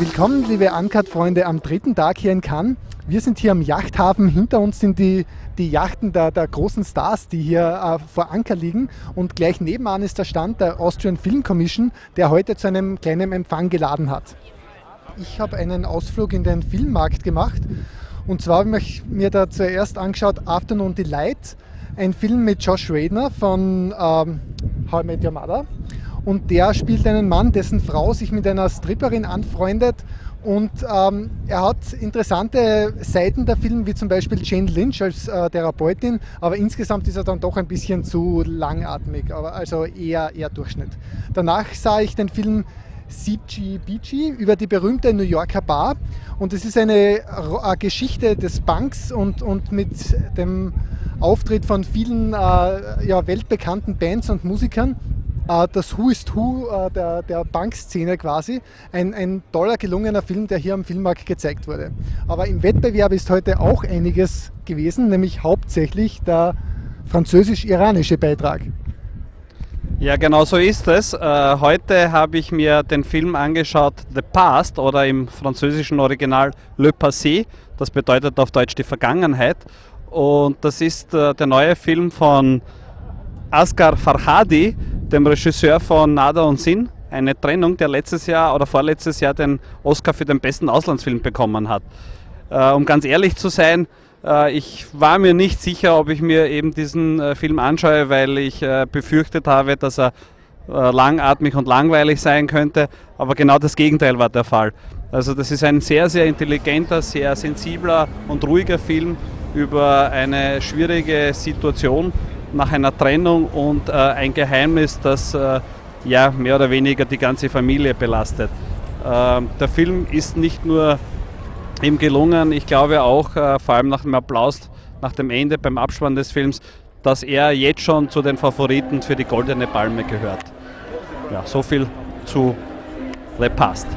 Willkommen, liebe Uncut-Freunde, am dritten Tag hier in Cannes. Wir sind hier am Yachthafen. Hinter uns sind die, die Yachten der, der großen Stars, die hier äh, vor Anker liegen. Und gleich nebenan ist der Stand der Austrian Film Commission, der heute zu einem kleinen Empfang geladen hat. Ich habe einen Ausflug in den Filmmarkt gemacht. Und zwar habe ich mir da zuerst angeschaut Afternoon Delight, ein Film mit Josh Radner von ähm, How I Met Your Mother. Und der spielt einen Mann, dessen Frau sich mit einer Stripperin anfreundet. Und ähm, er hat interessante Seiten der Film, wie zum Beispiel Jane Lynch als äh, Therapeutin, aber insgesamt ist er dann doch ein bisschen zu langatmig, aber also eher, eher Durchschnitt. Danach sah ich den Film CG Beachy über die berühmte New Yorker Bar. Und es ist eine, eine Geschichte des Banks und, und mit dem Auftritt von vielen äh, ja, weltbekannten Bands und Musikern. äh, das Who is Who äh, der, der Bankszene quasi. Ein, ein toller, gelungener Film, der hier am Filmmarkt gezeigt wurde. Aber im Wettbewerb ist heute auch einiges gewesen, nämlich hauptsächlich der französisch-iranische Beitrag. Ja, genau so ist es. Äh, heute habe ich mir den Film angeschaut The Past oder im französischen Original Le Passé. Das bedeutet auf Deutsch die Vergangenheit. Und das ist der neue Film von Asghar Farhadi, dem Regisseur von Nada und Sinn, eine Trennung, der letztes Jahr oder vorletztes Jahr den Oscar für den besten Auslandsfilm bekommen hat. Äh, um ganz ehrlich zu sein, äh, ich war mir nicht sicher, ob ich mir eben diesen äh, Film anschaue, weil ich äh, befürchtet habe, dass er äh, langatmig und langweilig sein könnte, aber genau das Gegenteil war der Fall. Also das ist ein sehr, sehr intelligenter, sehr sensibler und ruhiger Film über eine schwierige Situation nach einer Trennung und äh, ein Geheimnis, das äh, ja mehr oder weniger die ganze Familie belastet. Äh, der Film ist nicht nur ihm gelungen, ich glaube auch, äh, vor allem nach dem Applaus, nach dem Ende beim Abspann des Films, dass er jetzt schon zu den Favoriten für die Goldene Palme gehört. Ja, so viel zu Le Past.